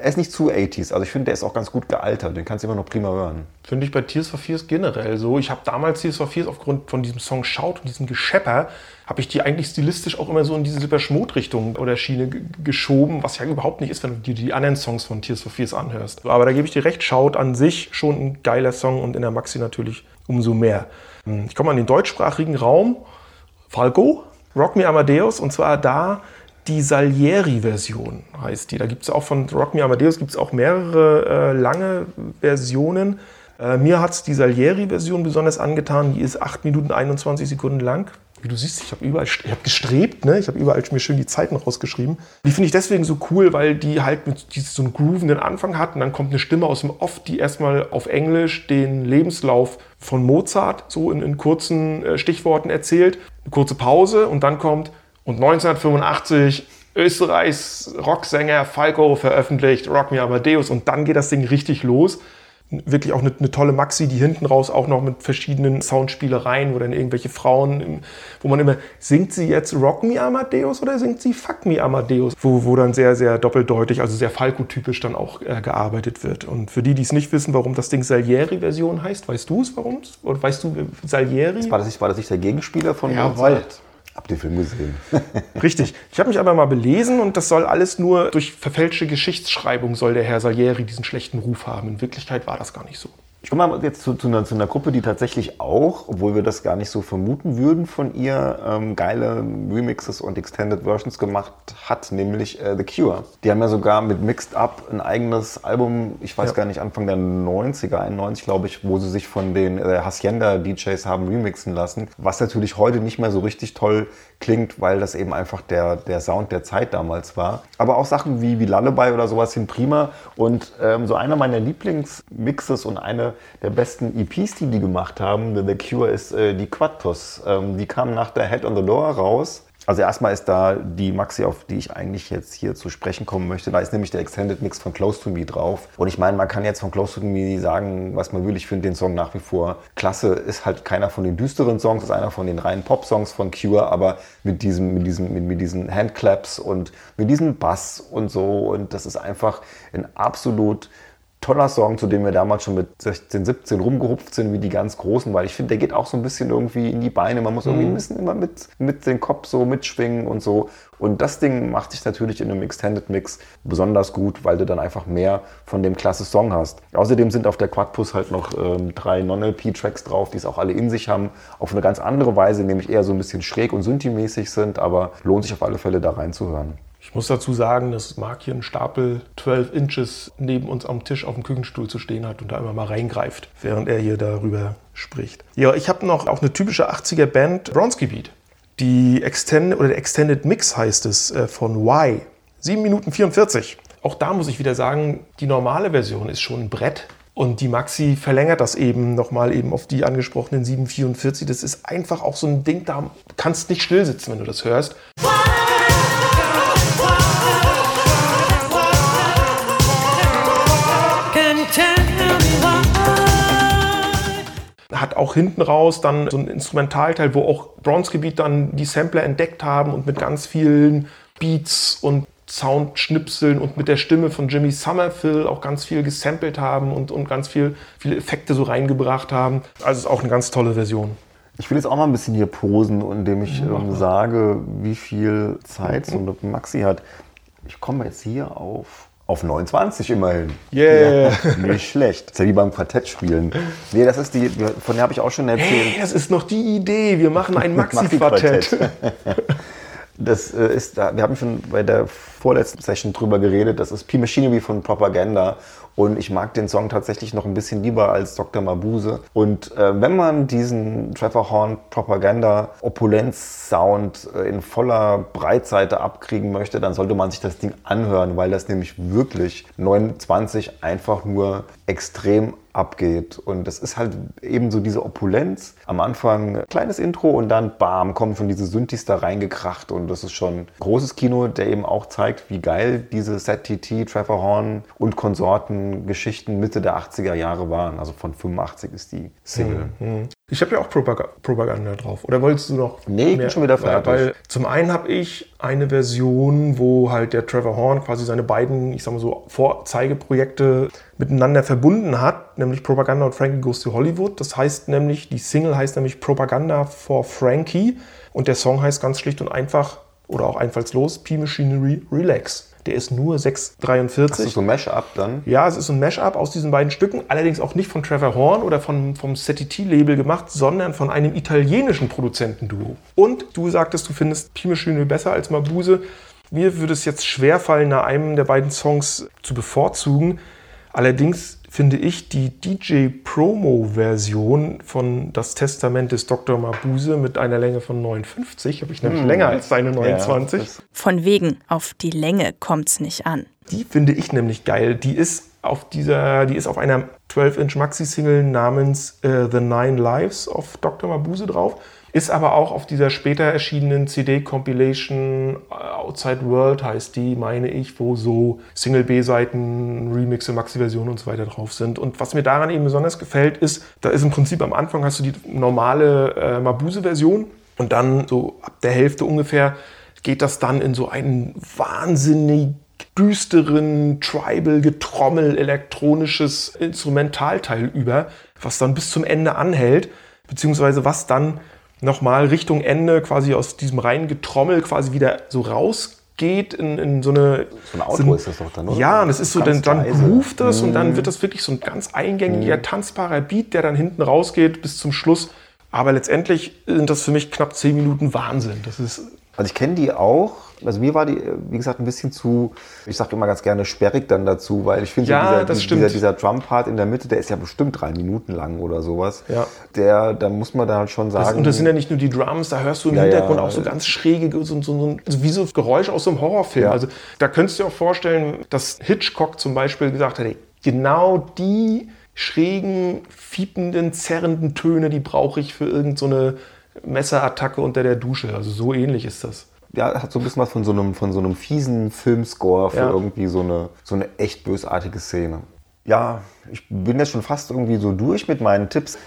Er ist nicht zu 80s, also ich finde, der ist auch ganz gut gealtert, den kannst du immer noch prima hören. Finde ich bei Tears for Fears generell so. Ich habe damals Tears for Fears aufgrund von diesem Song Schaut und diesem Geschepper, habe ich die eigentlich stilistisch auch immer so in diese Superschmut-Richtung oder Schiene geschoben, was ja überhaupt nicht ist, wenn du dir die anderen Songs von Tears for Fears anhörst. Aber da gebe ich dir recht, Schaut an sich schon ein geiler Song und in der Maxi natürlich umso mehr. Hm, ich komme an den deutschsprachigen Raum. Falco, Rock Me Amadeus und zwar da die Salieri-Version heißt die. Da gibt es auch von Rock Me Amadeus gibt es auch mehrere äh, lange Versionen. Äh, mir hat es die Salieri-Version besonders angetan. Die ist 8 Minuten 21 Sekunden lang. Wie du siehst, ich habe überall ich hab gestrebt, ne? ich habe überall mir schön die Zeiten rausgeschrieben. Die finde ich deswegen so cool, weil die halt mit so einen groovenden Anfang hat und dann kommt eine Stimme aus dem Off, die erstmal auf Englisch den Lebenslauf von Mozart so in, in kurzen äh, Stichworten erzählt. Eine kurze Pause und dann kommt und 1985 Österreichs Rocksänger Falco veröffentlicht Rock Me Amadeus und dann geht das Ding richtig los. Wirklich auch eine, eine, tolle Maxi, die hinten raus auch noch mit verschiedenen Soundspielereien, wo dann irgendwelche Frauen, wo man immer, singt sie jetzt Rock Me Amadeus oder singt sie Fuck Me Amadeus? Wo, wo dann sehr, sehr doppeldeutig, also sehr Falco-typisch dann auch äh, gearbeitet wird. Und für die, die es nicht wissen, warum das Ding Salieri-Version heißt, weißt du es, warum? Oder weißt du Salieri? War das nicht, war das nicht der Gegenspieler von ja, Mozart? Hab den Film gesehen. Richtig. Ich habe mich aber mal belesen und das soll alles nur durch verfälschte Geschichtsschreibung soll der Herr Salieri diesen schlechten Ruf haben. In Wirklichkeit war das gar nicht so. Ich komme mal jetzt zu, zu, einer, zu, einer, Gruppe, die tatsächlich auch, obwohl wir das gar nicht so vermuten würden von ihr, ähm, geile Remixes und Extended Versions gemacht hat, nämlich äh, The Cure. Die haben ja sogar mit Mixed Up ein eigenes Album, ich weiß ja. gar nicht, Anfang der 90er, 91 glaube ich, wo sie sich von den äh, Hacienda-DJs haben remixen lassen, was natürlich heute nicht mehr so richtig toll klingt, weil das eben einfach der, der Sound der Zeit damals war. Aber auch Sachen wie, wie Lullaby oder sowas sind prima und ähm, so einer meiner Lieblingsmixes und eine der besten EPs, die die gemacht haben. The Cure ist äh, die Quattros. Ähm, die kam nach der Head on the Door raus. Also erstmal ist da die Maxi, auf die ich eigentlich jetzt hier zu sprechen kommen möchte. Da ist nämlich der Extended Mix von Close to Me drauf. Und ich meine, man kann jetzt von Close to Me sagen, was man will. Ich finde den Song nach wie vor klasse. Ist halt keiner von den düsteren Songs, ist einer von den reinen Pop-Songs von Cure, aber mit diesem, mit diesem, mit, mit diesen Handclaps und mit diesem Bass und so. Und das ist einfach ein absolut toller Song, zu dem wir damals schon mit 16, 17 rumgehupft sind, wie die ganz Großen, weil ich finde, der geht auch so ein bisschen irgendwie in die Beine. Man muss irgendwie mhm. ein bisschen immer mit, mit dem Kopf so mitschwingen und so. Und das Ding macht sich natürlich in einem Extended Mix besonders gut, weil du dann einfach mehr von dem klasse Song hast. Außerdem sind auf der Quadpus halt noch ähm, drei Non-LP-Tracks drauf, die es auch alle in sich haben, auf eine ganz andere Weise, nämlich eher so ein bisschen schräg und synthi-mäßig sind, aber lohnt sich auf alle Fälle da reinzuhören. Ich muss dazu sagen, dass Mark hier einen Stapel 12 Inches neben uns am Tisch auf dem Küchenstuhl zu stehen hat und da immer mal reingreift, während er hier darüber spricht. Ja, ich habe noch auch eine typische 80er Band, Bronski Beat. Die Extended oder der Extended Mix heißt es äh, von Y. 7 Minuten 44. Auch da muss ich wieder sagen, die normale Version ist schon ein Brett. Und die Maxi verlängert das eben nochmal eben auf die angesprochenen 744. Das ist einfach auch so ein Ding, da kannst nicht still sitzen, wenn du das hörst. Hat auch hinten raus dann so ein Instrumentalteil, wo auch Bronzegebiet dann die Sampler entdeckt haben und mit ganz vielen Beats und Soundschnipseln und mit der Stimme von Jimmy Summerfield auch ganz viel gesampelt haben und, und ganz viel, viele Effekte so reingebracht haben. Also ist auch eine ganz tolle Version. Ich will jetzt auch mal ein bisschen hier posen, indem ich ähm, sage, wie viel Zeit so eine Maxi hat. Ich komme jetzt hier auf auf 29 immerhin. Yeah. Ja, nicht schlecht. Das ist ja wie beim Quartett spielen. Nee, das ist die, von der habe ich auch schon erzählt. Hey, das ist noch die Idee. Wir machen ein Maxi-Quartett. das äh, ist, wir haben schon bei der vorletzten Session drüber geredet. Das ist P-Machinery von Propaganda. Und ich mag den Song tatsächlich noch ein bisschen lieber als Dr. Mabuse. Und äh, wenn man diesen Trevor Horn Propaganda Opulenz Sound äh, in voller Breitseite abkriegen möchte, dann sollte man sich das Ding anhören, weil das nämlich wirklich 29 einfach nur extrem abgeht. Und das ist halt eben so diese Opulenz. Am Anfang kleines Intro und dann bam, kommen schon diese Synthes da reingekracht. Und das ist schon großes Kino, der eben auch zeigt, wie geil diese Set-TT, Trevor Horn und Konsorten Geschichten Mitte der 80er Jahre waren. Also von 85 ist die Single. Mhm. Ich habe ja auch Propaganda drauf. Oder wolltest du noch? Nee, ich bin schon wieder fertig. Weil zum einen habe ich eine Version, wo halt der Trevor Horn quasi seine beiden, ich sag mal so, Vorzeigeprojekte miteinander verbunden hat, nämlich Propaganda und Frankie Goes to Hollywood. Das heißt nämlich, die Single heißt nämlich Propaganda for Frankie und der Song heißt ganz schlicht und einfach oder auch einfallslos P-Machinery Relax. Der ist nur 6,43. Das ist so ein Mash-up dann? Ja, es ist ein Mash-up aus diesen beiden Stücken. Allerdings auch nicht von Trevor Horn oder von, vom SETT-Label gemacht, sondern von einem italienischen Produzentenduo. Und du sagtest, du findest P-Machinery besser als Mabuse. Mir würde es jetzt schwerfallen, nach einem der beiden Songs zu bevorzugen. Allerdings finde ich die DJ Promo Version von Das Testament des Dr. Mabuse mit einer Länge von 59, habe ich nämlich hm. länger als seine 29. Ja, von wegen, auf die Länge kommt es nicht an. Die finde ich nämlich geil. Die ist auf dieser, die ist auf einer 12-Inch Maxi-Single namens uh, The Nine Lives of Dr. Mabuse drauf. Ist aber auch auf dieser später erschienenen CD-Compilation äh, Outside World heißt die, meine ich, wo so Single-B-Seiten, Remixe, Maxi-Versionen und so weiter drauf sind. Und was mir daran eben besonders gefällt, ist, da ist im Prinzip am Anfang hast du die normale äh, Mabuse-Version und dann so ab der Hälfte ungefähr geht das dann in so einen wahnsinnig düsteren Tribal-Getrommel elektronisches Instrumentalteil über, was dann bis zum Ende anhält, beziehungsweise was dann nochmal Richtung Ende quasi aus diesem reinen Getrommel quasi wieder so rausgeht in, in so eine. So ein Auto so, ist das doch dann, oder? Ja, das ist so, dann, dann groovt das mhm. und dann wird das wirklich so ein ganz eingängiger, mhm. tanzbarer Beat, der dann hinten rausgeht bis zum Schluss. Aber letztendlich sind das für mich knapp zehn Minuten Wahnsinn. Das ist also ich kenne die auch. Also mir war die, wie gesagt, ein bisschen zu, ich sage immer ganz gerne sperrig dann dazu, weil ich finde, ja, dieser, dieser, dieser Drum-Part in der Mitte, der ist ja bestimmt drei Minuten lang oder sowas. Ja. Der, da muss man da halt schon sagen. Das, und das sind ja nicht nur die Drums, da hörst du im ja, Hintergrund ja. auch so ganz schräge, so, so, so, also wie so Geräusche aus so einem Horrorfilm. Ja. Also da könntest du dir auch vorstellen, dass Hitchcock zum Beispiel gesagt hat, ey, genau die schrägen, fiependen, zerrenden Töne, die brauche ich für irgendeine so Messerattacke unter der Dusche. Also so ähnlich ist das. Ja, hat so ein bisschen was von so einem, von so einem fiesen Filmscore für ja. irgendwie so eine, so eine echt bösartige Szene. Ja, ich bin jetzt schon fast irgendwie so durch mit meinen Tipps.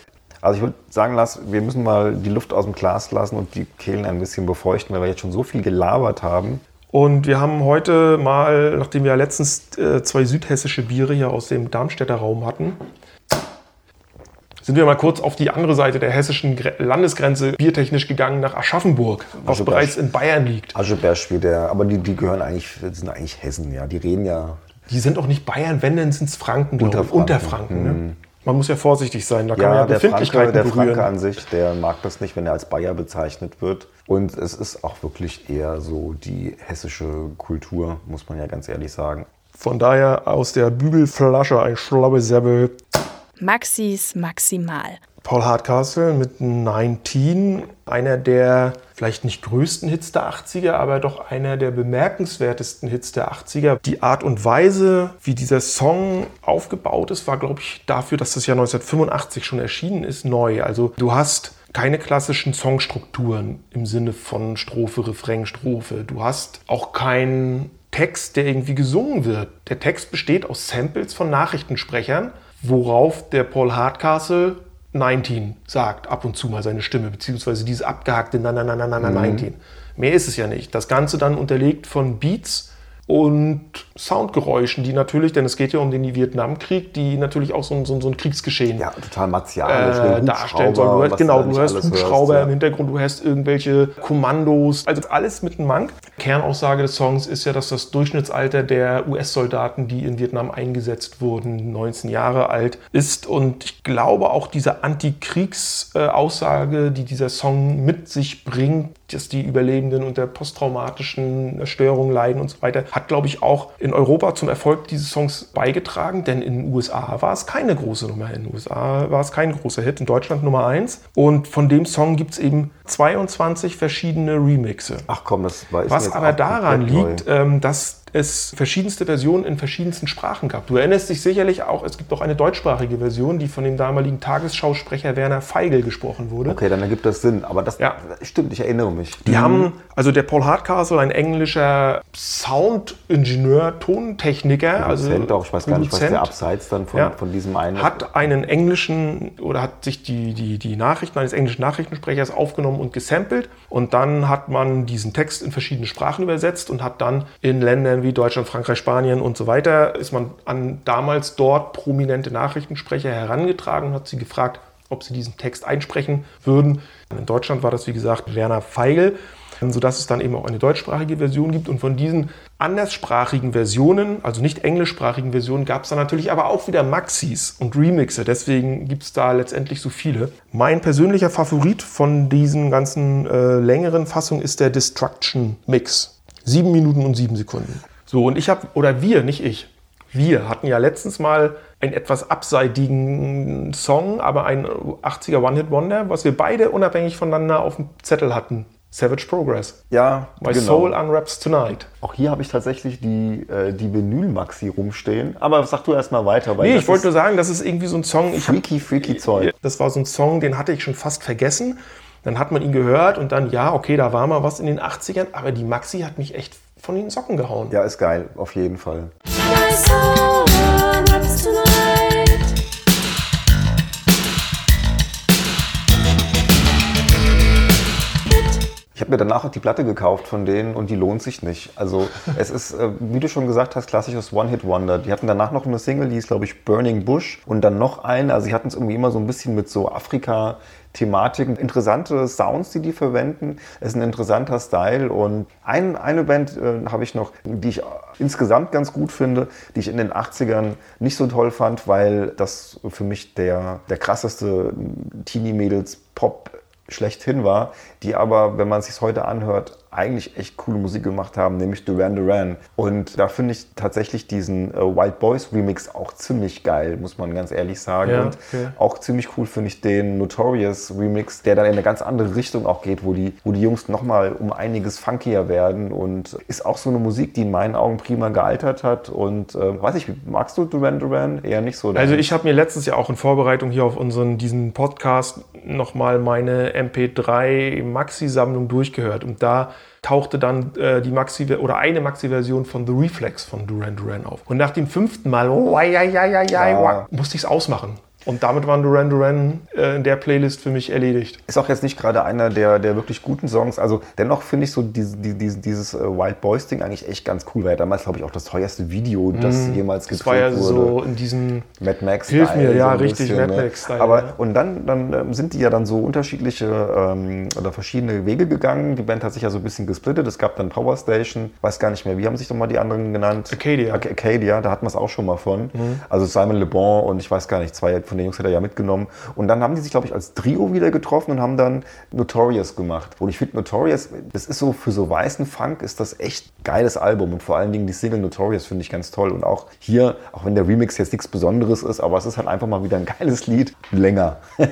Also ich würde sagen, lass, wir müssen mal die Luft aus dem Glas lassen und die Kehlen ein bisschen befeuchten, weil wir jetzt schon so viel gelabert haben. Und wir haben heute mal, nachdem wir letztens äh, zwei südhessische Biere hier aus dem Darmstädter Raum hatten, sind wir mal kurz auf die andere Seite der hessischen Landesgrenze biertechnisch gegangen nach Aschaffenburg, was Ascheberg. bereits in Bayern liegt. Ascheberg spielt der, aber die, die gehören eigentlich, sind eigentlich Hessen, ja. Die reden ja. Die sind auch nicht Bayern, wenn, dann sind es Franken, Unterfranken. Unterfranken ne? Mhm. Man muss ja vorsichtig sein, da kann ja, man ja der Befindlichkeiten Franke, der Franke an sich, der mag das nicht, wenn er als Bayer bezeichnet wird. Und es ist auch wirklich eher so die hessische Kultur, muss man ja ganz ehrlich sagen. Von daher aus der Bügelflasche ein schlaues Säbel. Maxis Maximal. Paul Hardcastle mit 19, einer der vielleicht nicht größten Hits der 80er, aber doch einer der bemerkenswertesten Hits der 80er. Die Art und Weise, wie dieser Song aufgebaut ist, war, glaube ich, dafür, dass das ja 1985 schon erschienen ist, neu. Also du hast keine klassischen Songstrukturen im Sinne von Strophe, Refrain, Strophe. Du hast auch keinen Text, der irgendwie gesungen wird. Der Text besteht aus Samples von Nachrichtensprechern, worauf der Paul Hardcastle 19 sagt, ab und zu mal seine Stimme, beziehungsweise diese abgehackte na na na na na na 19. Mehr ist es ja nicht. Das Ganze dann unterlegt von Beats und Soundgeräuschen, die natürlich, denn es geht ja um den Vietnamkrieg, die natürlich auch so ein, so ein, so ein Kriegsgeschehen Ja, total martialisch. äh, mit darstellen sollen. Du hörst, genau, du hörst Hubschrauber hörst, im ja. Hintergrund, du hörst irgendwelche Kommandos, also alles mit einem Mank. Kernaussage des Songs ist ja, dass das Durchschnittsalter der US-Soldaten, die in Vietnam eingesetzt wurden, 19 Jahre alt ist. Und ich glaube auch diese Antikriegsaussage, die dieser Song mit sich bringt, dass die Überlebenden unter posttraumatischen Störungen leiden und so weiter, hat, glaube ich, auch in Europa zum Erfolg dieses Songs beigetragen, denn in den USA war es keine große Nummer. In den USA war es kein großer Hit, in Deutschland Nummer 1. Und von dem Song gibt es eben 22 verschiedene Remixe. Ach komm, das war Was aber daran liegt, ähm, dass es verschiedenste Versionen in verschiedensten Sprachen gab. Du erinnerst dich sicherlich auch, es gibt auch eine deutschsprachige Version, die von dem damaligen Tagesschausprecher Werner Feigl gesprochen wurde. Okay, dann ergibt das Sinn. Aber das Ja. stimmt, ich erinnere mich. Die haben, also der Paul Hardcastle, ein englischer Soundingenieur, Tontechniker, also Produzent auch, ich weiß gar nicht, was der Produzent, abseits dann von, ja, von diesem einen hat einen englischen oder hat sich die, die, die Nachrichten eines englischen Nachrichtensprechers aufgenommen und gesampelt und dann hat man diesen Text in verschiedene Sprachen übersetzt und hat dann in Ländern wie Deutschland, Frankreich, Spanien und so weiter, ist man an damals dort prominente Nachrichtensprecher herangetragen und hat sie gefragt, ob sie diesen Text einsprechen würden. In Deutschland war das, wie gesagt, Werner Feigl, sodass es dann eben auch eine deutschsprachige Version gibt. Und von diesen anderssprachigen Versionen, also nicht englischsprachigen Versionen, gab es dann natürlich aber auch wieder Maxis und Remixe. Deswegen gibt es da letztendlich so viele. Mein persönlicher Favorit von diesen ganzen äh, längeren Fassungen ist der Destruction Mix. Sieben Minuten und sieben Sekunden. So, und ich habe, oder wir, nicht ich, wir hatten ja letztens mal einen etwas abseitigen Song, aber ein 80er One-Hit-Wonder, was wir beide unabhängig voneinander auf dem Zettel hatten. Savage Progress. Ja, My genau. Soul Unwraps Tonight. Auch hier habe ich tatsächlich die, äh, die Vinyl-Maxi rumstehen. Aber sag du erst mal weiter. Weil Nee, ich wollte nur sagen, das ist irgendwie so ein Song. Freaky, freaky Zeug. das war so ein Song, den hatte ich schon fast vergessen. Dann hat man ihn gehört und dann, ja, okay, da war mal was in den 80ern, aber die Maxi hat mich echt von den Socken gehauen. Ja, ist geil, auf jeden Fall. Ich habe mir danach auch die Platte gekauft von denen und die lohnt sich nicht. Also es ist, äh, wie du schon gesagt hast, klassisches One-Hit-Wonder. Die hatten danach noch eine Single, die ist, glaube ich, Burning Bush. Und dann noch eine, also sie hatten es irgendwie immer so ein bisschen mit so Afrika- Thematiken, interessante Sounds, die die verwenden. Es ist ein interessanter Style und ein, eine Band äh, habe ich noch, die ich insgesamt ganz gut finde, die ich in den 80ern nicht so toll fand, weil das für mich der, der krasseste Teenie-Mädels-Pop schlechthin war, die aber, wenn man es sich heute anhört, eigentlich echt coole Musik gemacht haben, nämlich Duran Duran. Und da finde ich tatsächlich diesen äh, Wild Boys Remix auch ziemlich geil, muss man ganz ehrlich sagen. Ja, und okay. auch ziemlich cool finde ich den Notorious Remix, der dann in eine ganz andere Richtung auch geht, wo die, wo die Jungs nochmal um einiges funkier werden und ist auch so eine Musik, die in meinen Augen prima gealtert hat. Und äh, weiß ich, magst du Duran Duran? Eher nicht so. Also ich habe mir letztes Jahr auch in Vorbereitung hier auf unseren diesen Podcast nochmal meine MP3 Maxi-Sammlung durchgehört und da tauchte dann äh, die Maxi oder eine Maxi-Version von The Reflex von Duran Duran auf. Und nach dem fünften Mal, oh, ai, ai, ai, ai, Ja. musste ich es ausmachen. Und damit waren Duran Duran äh, in der Playlist für mich erledigt. Ist auch jetzt nicht gerade einer der, der wirklich guten Songs. Also dennoch finde ich so diese, die- diese, dieses äh, Wild Boys Ding eigentlich echt ganz cool. War ja damals, glaube ich, auch das teuerste Video, das jemals Mhm. Das gedreht war ja wurde. so in diesem Mad Max Hilf mir, ja, ein richtig, bisschen, Mad ne? Max-Style, Aber ja. und dann, dann ähm, sind die ja dann so unterschiedliche ähm, oder verschiedene Wege gegangen. Die Band hat sich ja so ein bisschen gesplittet. Es gab dann Power Station, weiß gar nicht mehr, wie haben sich doch mal die anderen genannt? Arcadia. Arc- Arcadia, da hatten wir es auch schon mal von. Also Simon Le Bon und ich weiß gar nicht, zwei von den Jungs hat er ja mitgenommen. Und dann haben die sich, glaube ich, als Trio wieder getroffen und haben dann Notorious gemacht. Und ich finde Notorious, das ist so für so weißen Funk, ist das echt geiles Album. Und vor allen Dingen die Single Notorious finde ich ganz toll. Und auch hier, auch wenn der Remix jetzt nichts Besonderes ist, aber es ist halt einfach mal wieder ein geiles Lied, länger.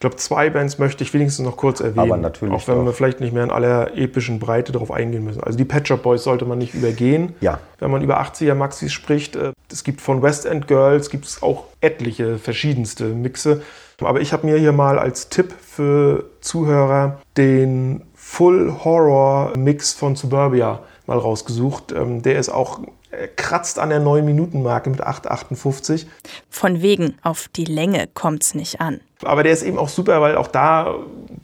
Ich glaube, zwei Bands möchte ich wenigstens noch kurz erwähnen. Aber natürlich Auch wenn doch. wir vielleicht nicht mehr in aller epischen Breite darauf eingehen müssen. Also die Pet Shop Boys sollte man nicht übergehen. Ja. Wenn man über 80er Maxis spricht. Äh, Es gibt von West End Girls gibt es auch etliche verschiedenste Mixe. Aber ich habe mir hier mal als Tipp für Zuhörer den Full Horror Mix von Suburbia mal rausgesucht. Ähm, Der ist auch er kratzt an der 9-Minuten-Marke mit 8,58. Von wegen, auf die Länge kommt's nicht an. Aber der ist eben auch super, weil auch da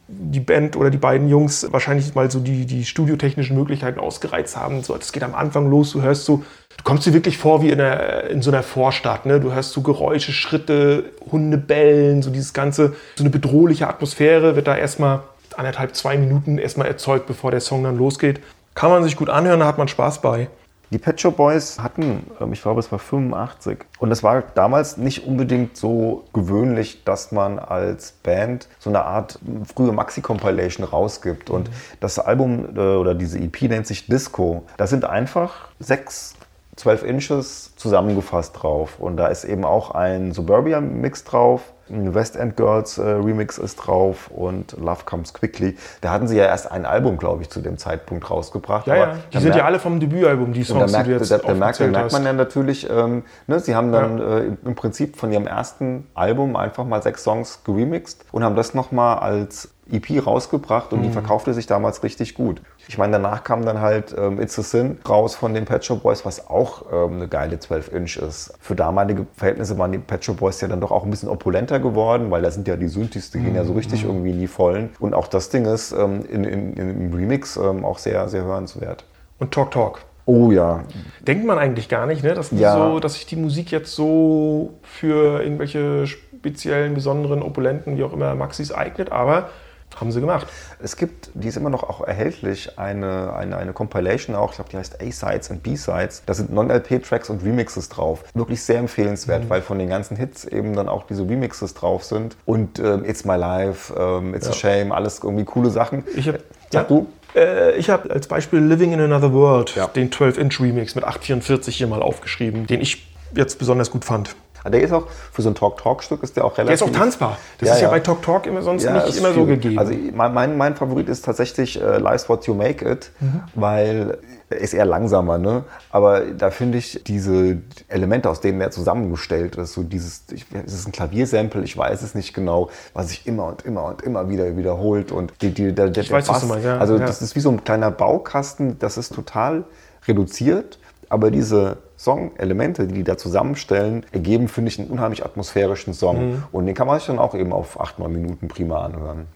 die Band oder die beiden Jungs wahrscheinlich mal so die, die studiotechnischen Möglichkeiten ausgereizt haben. So, das geht am Anfang los, du hörst so, du kommst dir wirklich vor wie in, einer, in so einer Vorstadt. Ne? Du hörst so Geräusche, Schritte, Hunde bellen, so dieses ganze, so eine bedrohliche Atmosphäre wird da erstmal anderthalb, zwei Minuten erstmal erzeugt, bevor der Song dann losgeht. Kann man sich gut anhören, da hat man Spaß bei. Die Pet Shop Boys hatten, ähm, ich glaube, es war 85. Und es war damals nicht unbedingt so gewöhnlich, dass man als Band so eine Art frühe Maxi-Compilation rausgibt. Und das Album äh, oder diese EP nennt sich Disco. Da sind einfach sechs 12 Inches zusammengefasst drauf. Und da ist eben auch ein Suburbia-Mix drauf. Ein West End Girls äh, Remix ist drauf und Love Comes Quickly. Da hatten sie ja erst ein Album, glaube ich, zu dem Zeitpunkt rausgebracht. Ja, ja, die sind ja alle vom Debütalbum, die Songs, die merkt, du jetzt da, da, merkt, da merkt man ja natürlich, ähm, ne, sie haben dann äh, im- im Prinzip von ihrem ersten Album einfach mal sechs Songs geremixed und haben das nochmal als EP rausgebracht Mhm. und die verkaufte sich damals richtig gut. Ich meine, danach kam dann halt ähm, It's a Sin raus von den Pet Shop Boys, was auch ähm, eine geile 12-Inch ist. Für damalige Verhältnisse waren die Pet Shop Boys ja dann doch auch ein bisschen opulenter geworden, weil da sind ja die Synthes, die gehen ja so Mhm. richtig irgendwie in die Vollen. Und auch das Ding ist ähm, in, in, in, im Remix ähm, auch sehr, sehr hörenswert. Und Talk Talk. Oh ja, Denkt man eigentlich gar nicht, ne? dass, die Ja. so, dass sich die Musik jetzt so für irgendwelche speziellen, besonderen, opulenten, wie auch immer, Maxis eignet, aber haben sie gemacht. Es gibt, die ist immer noch auch erhältlich, eine, eine, eine Compilation auch, ich glaube, die heißt A-Sides und B-Sides. Da sind Non-LP-Tracks und Remixes drauf. Wirklich sehr empfehlenswert, Mhm. weil von den ganzen Hits eben dann auch diese Remixes drauf sind. Und ähm, It's My Life, ähm, It's a Shame, alles irgendwie coole Sachen. Ich hab- Sag ja. du? Äh, ich habe als Beispiel Living in Another World Ja. den 12-Inch-Remix mit 844 hier mal aufgeschrieben, den ich jetzt besonders gut fand. Ah, Der ist auch, für so ein Talk-Talk-Stück ist der auch Der relativ... ist auch tanzbar. Das Ja, ist ja, ja. bei Talk Talk immer sonst nicht ist immer so viel. gegeben. Also mein, mein, mein Favorit ist tatsächlich äh, Life's What You Make It, Mhm. weil er ist eher langsamer, ne? Aber da finde ich diese Elemente, aus denen er zusammengestellt ist, so dieses, ich, es ist ein Klaviersample, ich weiß es nicht genau, was sich immer und immer und immer wieder wiederholt und die, die, der, der, Ich weiß, der was du meinst, ja, Also ja. das ist wie so ein kleiner Baukasten, das ist total reduziert, aber diese Song-Elemente, die die da zusammenstellen, ergeben, finde ich, einen unheimlich atmosphärischen Song. Mhm. Und den kann man sich dann auch eben auf 8, 9 Minuten prima anhören.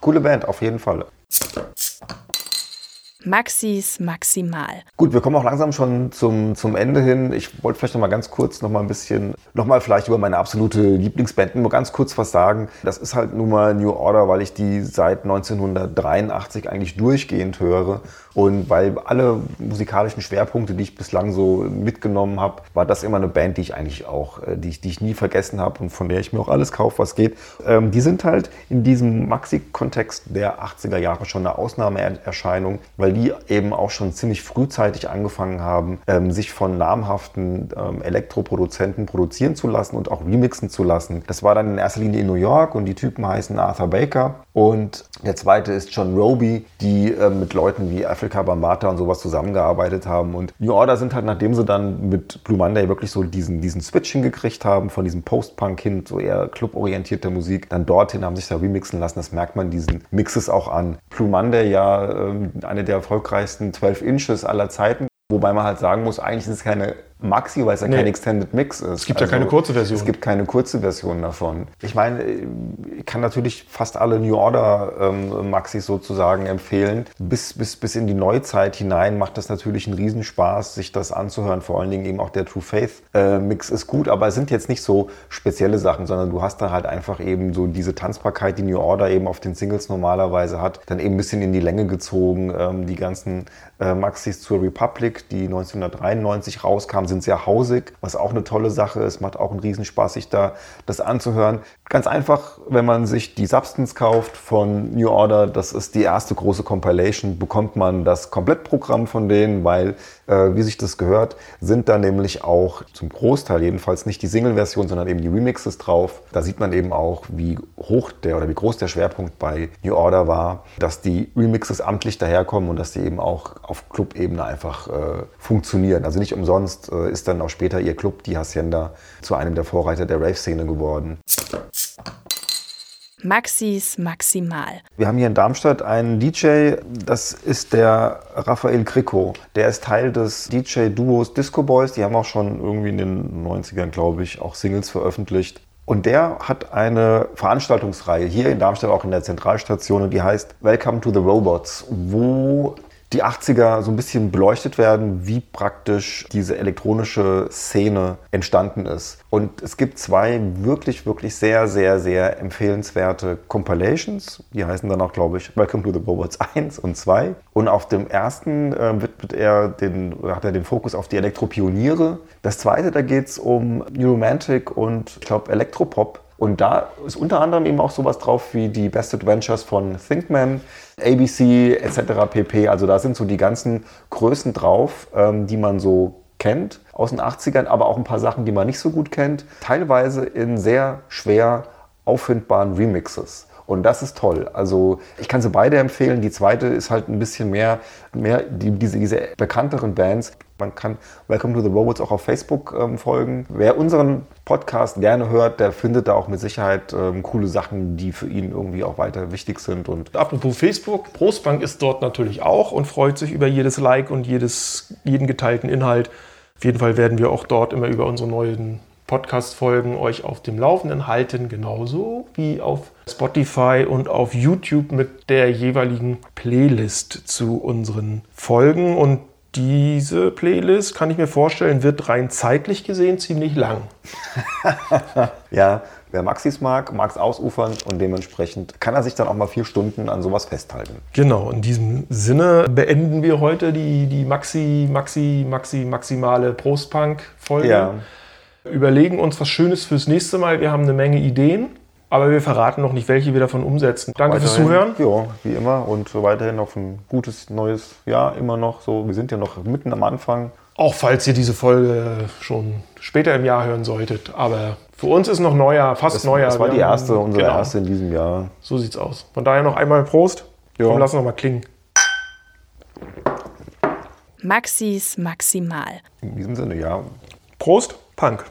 Coole Band, auf jeden Fall. Maxis maximal. Gut, wir kommen auch langsam schon zum, zum Ende hin. Ich wollte vielleicht noch mal ganz kurz noch mal ein bisschen, noch mal vielleicht über meine absolute Lieblingsband nur ganz kurz was sagen. Das ist halt nun mal New Order, weil ich die seit 1983 eigentlich durchgehend höre. Und weil alle musikalischen Schwerpunkte, die ich bislang so mitgenommen habe, war das immer eine Band, die ich eigentlich auch, äh, die ich, die ich nie vergessen habe und von der ich mir auch alles kaufe, was geht. Ähm, die sind halt in diesem Maxi-Kontext der 80er Jahre schon eine Ausnahmeerscheinung, weil die eben auch schon ziemlich frühzeitig angefangen haben, ähm, sich von namhaften ähm, Elektroproduzenten produzieren zu lassen und auch remixen zu lassen. Das war dann in erster Linie in New York und die Typen heißen Arthur Baker und der zweite ist John Roby, die ähm, mit Leuten wie Africa Bambata und sowas zusammengearbeitet haben. Und New Order sind halt, nachdem sie dann mit Blue Monday wirklich so diesen, diesen Switch hingekriegt haben, von diesem Post-Punk hin zu eher cluborientierter Musik, dann dorthin haben sich da remixen lassen. Das merkt man diesen Mixes auch an. Blue Monday ja ähm, eine der erfolgreichsten 12 Inches aller Zeiten. Wobei man halt sagen muss, eigentlich ist es keine Maxi, weil es ja Nee. kein Extended Mix ist. Es gibt ja keine kurze Version. Es gibt keine kurze Version davon. Ich meine, ich kann natürlich fast alle New Order ähm, Maxis sozusagen empfehlen. Bis, bis, bis in die Neuzeit hinein macht das natürlich einen Riesenspaß, sich das anzuhören. Vor allen Dingen eben auch der True Faith äh, Mix ist gut, aber es sind jetzt nicht so spezielle Sachen, sondern du hast da halt einfach eben so diese Tanzbarkeit, die New Order eben auf den Singles normalerweise hat, dann eben ein bisschen in die Länge gezogen. Ähm, die ganzen äh, Maxis zur Republic, die 1993 rauskamen, sind sehr hausig, was auch eine tolle Sache ist. Macht auch einen Riesenspaß, sich da das anzuhören. Ganz einfach, wenn man sich die Substance kauft von New Order, das ist die erste große Compilation, bekommt man das Komplettprogramm von denen, weil, äh, wie sich das gehört, sind da nämlich auch zum Großteil jedenfalls nicht die Single-Version, sondern eben die Remixes drauf. Da sieht man eben auch, wie hoch der oder wie groß der Schwerpunkt bei New Order war, dass die Remixes amtlich daherkommen und dass die eben auch auf Club-Ebene einfach äh, funktionieren. Also nicht umsonst äh, ist dann auch später ihr Club, die Hacienda, zu einem der Vorreiter der Rave-Szene geworden. Maxis Maximal. Wir haben hier in Darmstadt einen DJ, das ist der Raphael Kricko. Der ist Teil des DJ-Duos Disco Boys. Die haben auch schon irgendwie in den 90ern, glaube ich, auch Singles veröffentlicht. Und der hat eine Veranstaltungsreihe hier in Darmstadt, auch in der Zentralstation, und die heißt Welcome to the Robots, wo die 80er so ein bisschen beleuchtet werden, wie praktisch diese elektronische Szene entstanden ist. Und es gibt zwei wirklich, wirklich sehr, sehr, sehr empfehlenswerte Compilations. Die heißen dann auch, glaube ich, Welcome to the Robots 1 und 2. Und auf dem ersten äh, widmet er den, hat er den Fokus auf die Elektropioniere. Das zweite, da geht es um New Romantic und ich glaube Elektropop. Und da ist unter anderem eben auch sowas drauf wie die Best Adventures von Thinkman, ABC etc. pp. Also da sind so die ganzen Größen drauf, ähm, die man so kennt aus den 80ern, aber auch ein paar Sachen, die man nicht so gut kennt. Teilweise in sehr schwer auffindbaren Remixes. Und das ist toll. Also ich kann sie beide empfehlen. Die zweite ist halt ein bisschen mehr, mehr die, diese, diese bekannteren Bands. Man kann Welcome to the Robots auch auf Facebook ähm, folgen. Wer unseren Podcast gerne hört, der findet da auch mit Sicherheit ähm, coole Sachen, die für ihn irgendwie auch weiter wichtig sind. Und Apropos Facebook, Prostbank ist dort natürlich auch und freut sich über jedes Like und jedes, jeden geteilten Inhalt. Auf jeden Fall werden wir auch dort immer über unsere neuen Podcast-Folgen euch auf dem Laufenden halten, genauso wie auf Spotify und auf YouTube mit der jeweiligen Playlist zu unseren Folgen. Und diese Playlist, kann ich mir vorstellen, wird rein zeitlich gesehen ziemlich lang. ja, wer Maxis mag, mag es ausufern und dementsprechend kann er sich dann auch mal vier Stunden an sowas festhalten. Genau, in diesem Sinne beenden wir heute die, die Maxi, Maxi, Maxi, maximale Prostpunk-Folge. Ja. Überlegen uns was Schönes fürs nächste Mal. Wir haben eine Menge Ideen, aber wir verraten noch nicht, welche wir davon umsetzen. Danke fürs Zuhören. Ja, wie immer und weiterhin auf ein gutes neues Jahr immer noch. So, wir sind ja noch mitten am Anfang. Auch falls ihr diese Folge schon später im Jahr hören solltet. Aber für uns ist noch Neujahr, fast Das, Neujahr. das war die haben- erste, unsere genau, erste in diesem Jahr. So sieht's aus. Von daher noch einmal Prost. Ja. Komm, lass noch mal klingen. Maxis Maximal. In diesem Sinne, ja. Prost, Punk.